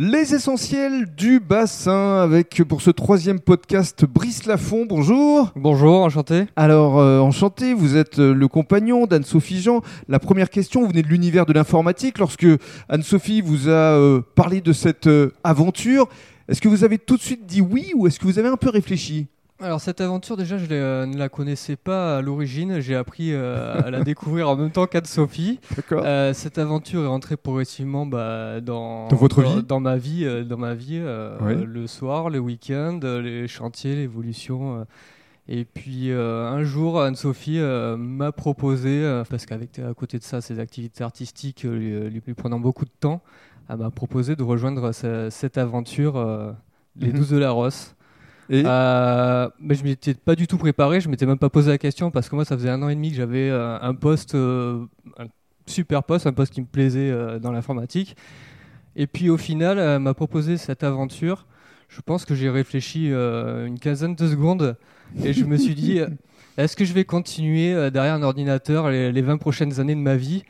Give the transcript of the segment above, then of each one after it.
Les essentiels du bassin avec pour ce troisième podcast Brice Lafont. Bonjour. Bonjour, enchanté. Alors euh, enchanté, vous êtes euh, le compagnon d'Anne-Sophie Jean. La première question, vous venez de l'univers de l'informatique. Lorsque Anne-Sophie vous a euh, parlé de cette euh, aventure, est-ce que vous avez tout de suite dit oui ou est-ce que vous avez un peu réfléchi? Alors cette aventure déjà je euh, ne la connaissais pas à l'origine, j'ai appris euh, à la découvrir en même temps qu'Anne-Sophie. D'accord. Euh, cette aventure est rentrée progressivement bah, dans, Dans votre vie dans ma vie, euh, dans ma vie Oui. le soir, le week-end, les chantiers, l'évolution. et puis un jour, Anne-Sophie m'a proposé, parce qu'avec à côté de ça, ses activités artistiques lui, prenant beaucoup de temps, elle m'a proposé de rejoindre ce- cette aventure, les Mhm. 12 de la Rosse. Et Euh, mais je m'étais pas du tout préparé, je m'étais même pas posé la question parce que moi ça faisait un an et demi que j'avais euh, un poste, euh, un super poste, un poste qui me plaisait dans l'informatique. Et puis au final, elle m'a proposé cette aventure. Je pense que j'ai réfléchi une quinzaine de secondes et je me suis dit, est-ce que je vais continuer derrière un ordinateur les, les 20 prochaines années de ma vie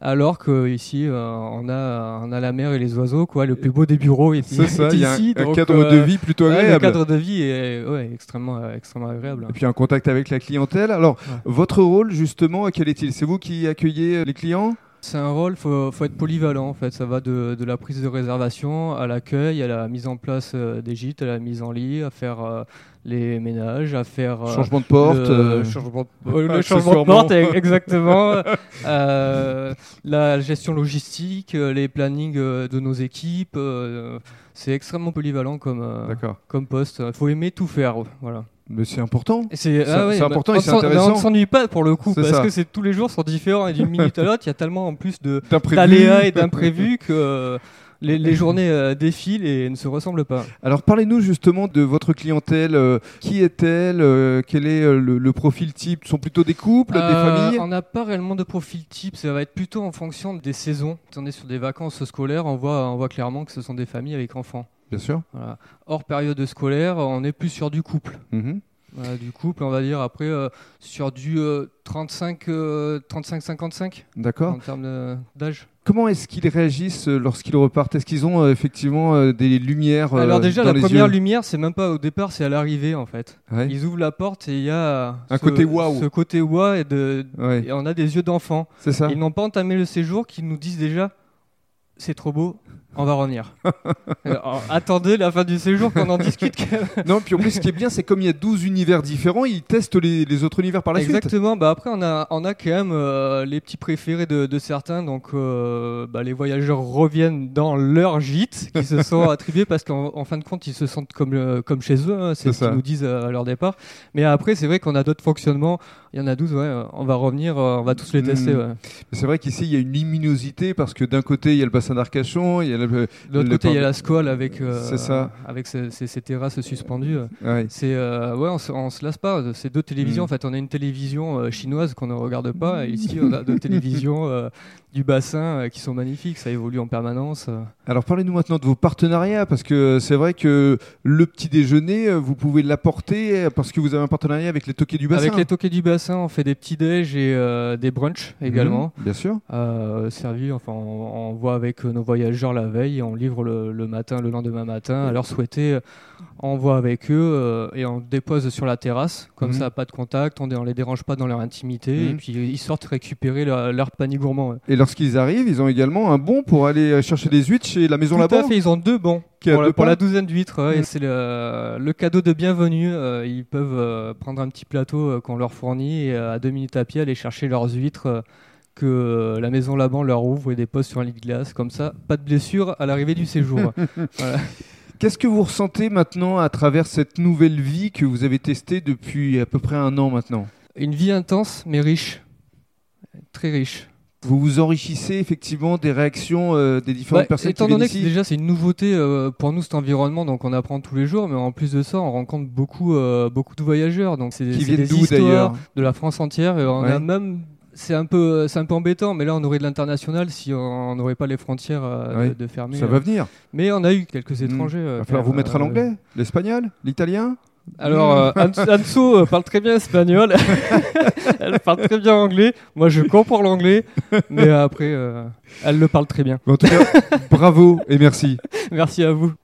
alors que ici euh, on a on a la mer et les oiseaux quoi le plus beau des bureaux est, c'est ça, il y a un, ici un donc, cadre euh, de vie plutôt Ouais, le agréable. cadre de vie est ouais, extrêmement, euh, extrêmement agréable. Et puis un contact avec la clientèle. Alors, Ouais. votre rôle justement, quel est-il? C'est vous qui accueillez euh, les clients? C'est un rôle, faut, faut être polyvalent en fait. Ça va de, de la prise de réservation à l'accueil, à la mise en place euh, des gîtes, à la mise en lit, à faire euh, les ménages, à faire euh, Changement de porte le, euh, changement, le accessoirement. changement de porte, exactement. Euh, la gestion logistique, les plannings de nos équipes. euh, c'est extrêmement polyvalent comme, euh, comme poste. Il faut aimer tout faire. Voilà. Mais c'est important. C'est ah ouais, bah, important et c'est intéressant. On ne s'ennuie pas pour le coup, parce ça. que c'est tous les jours sont différents et d'une minute à l'autre, il y a tellement en plus d'aléas et d'imprévus que euh, les, les journées euh, défilent et ne se ressemblent pas. Alors parlez-nous justement de votre clientèle. euh, qui est-elle? Quel est le, le profil type? Ce sont plutôt des couples, des familles? On n'a pas réellement de profil type, ça va être plutôt en fonction des saisons. Si on est sur des vacances scolaires, on voit, on voit clairement que ce sont des familles avec enfants. Bien sûr. Voilà. Hors période scolaire, on est plus sur du couple. Mhm. Voilà, du couple, on va dire après euh, sur du euh, 35 euh, 35-55 D'accord. en termes d'âge. Comment est-ce qu'ils réagissent euh, lorsqu'ils repartent? Est-ce qu'ils ont euh, effectivement des lumières Alors déjà, dans la les première yeux? lumière, c'est même pas au départ, c'est à l'arrivée en fait. Ouais. Ils ouvrent la porte et il y a Un ce, côté waouh. Ce côté waouh et, de, Ouais, et on a des yeux d'enfant. c'est ça. Ils n'ont pas entamé le séjour, qu'ils nous disent déjà, c'est trop beau, on va revenir. Alors, attendez la fin du séjour qu'on en discute. quand même. non, puis en plus, ce qui est bien, c'est comme il y a 12 univers différents, ils testent les, les autres univers par la suite. Exactement. Bah après, on a, on a quand même euh, les petits préférés de, de certains. Donc, euh, bah, les voyageurs reviennent dans leur gîte qui se sont attribués parce qu'en en fin de compte, ils se sentent comme, euh, comme chez eux. hein, c'est ce qu'ils nous disent euh, à leur départ. Mais après, c'est vrai qu'on a d'autres fonctionnements. Il y en a 12, ouais. euh, On va revenir, euh, on va tous les tester. ouais. Mais C'est vrai qu'ici, il y a une luminosité parce que d'un côté, il y a le bassin d'Arcachon, il y a le. De l'autre côté, il y a la squale avec, euh, ça. avec ces, ces- ces terrasses suspendues. Ouais. C'est euh, ouais, on on se lasse pas. C'est deux télévisions. Mm. En fait, on a une télévision euh, chinoise qu'on ne regarde pas. Et ici, on a deux télévisions euh, du bassin qui sont magnifiques. Ça évolue en permanence. Alors parlez-nous maintenant de vos partenariats, parce que c'est vrai que le petit déjeuner, vous pouvez l'apporter parce que vous avez un partenariat avec les toquets du bassin. Avec les toquets du bassin, on fait des petits déj et des brunchs Mhm, également. bien sûr. Servis, enfin, on, on voit avec nos voyageurs la veille et on livre le, le matin, le lendemain matin. À leur souhaiter, euh, on voit avec eux euh, et on dépose sur la terrasse. Comme Mhm. ça, pas de contact, on, on les dérange pas dans leur intimité. Mhm. Et puis ils sortent récupérer leur, leur panier gourmand. ouais. Et lorsqu'ils arrivent, ils ont également un bon pour aller euh, chercher des huîtres chez la maison Tout là-bas. à fait, ils ont deux bons pour, la, pour douzaine d'huîtres. Et c'est le, le cadeau de bienvenue. euh, ils peuvent euh, prendre un petit plateau euh, qu'on leur fournit et euh, à deux minutes à pied aller chercher leurs huîtres euh, que euh, la maison Laban leur ouvre et dépose sur un lit de glace. Comme ça, pas de blessure à l'arrivée du séjour. Voilà. Qu'est-ce que vous ressentez maintenant à travers cette nouvelle vie que vous avez testée depuis à peu près un an maintenant? Une vie intense mais riche. Très riche. Vous vous enrichissez effectivement des réactions euh, des différentes Bah, personnes étant qui donné que déjà c'est une nouveauté euh, pour nous cet environnement, donc on apprend tous les jours, mais en plus de ça, on rencontre beaucoup, euh, beaucoup de voyageurs. Donc c'est Qui c'est viennent des histoires d'ailleurs? de la France entière. Et on Ouais. a même, c'est un peu, c'est un peu embêtant, mais là on aurait de l'international si on n'aurait pas les frontières euh, de, de fermer. Ça va venir. Mais on a eu quelques étrangers. Il euh, va falloir vous mettre à euh, l'anglais, l'espagnol, l'italien Alors, euh, Ans- Anso euh, parle très bien espagnol. elle parle très bien anglais. Moi, je comprends l'anglais. Mais après, euh, elle le parle très bien. En tout cas, bravo et merci. Merci à vous.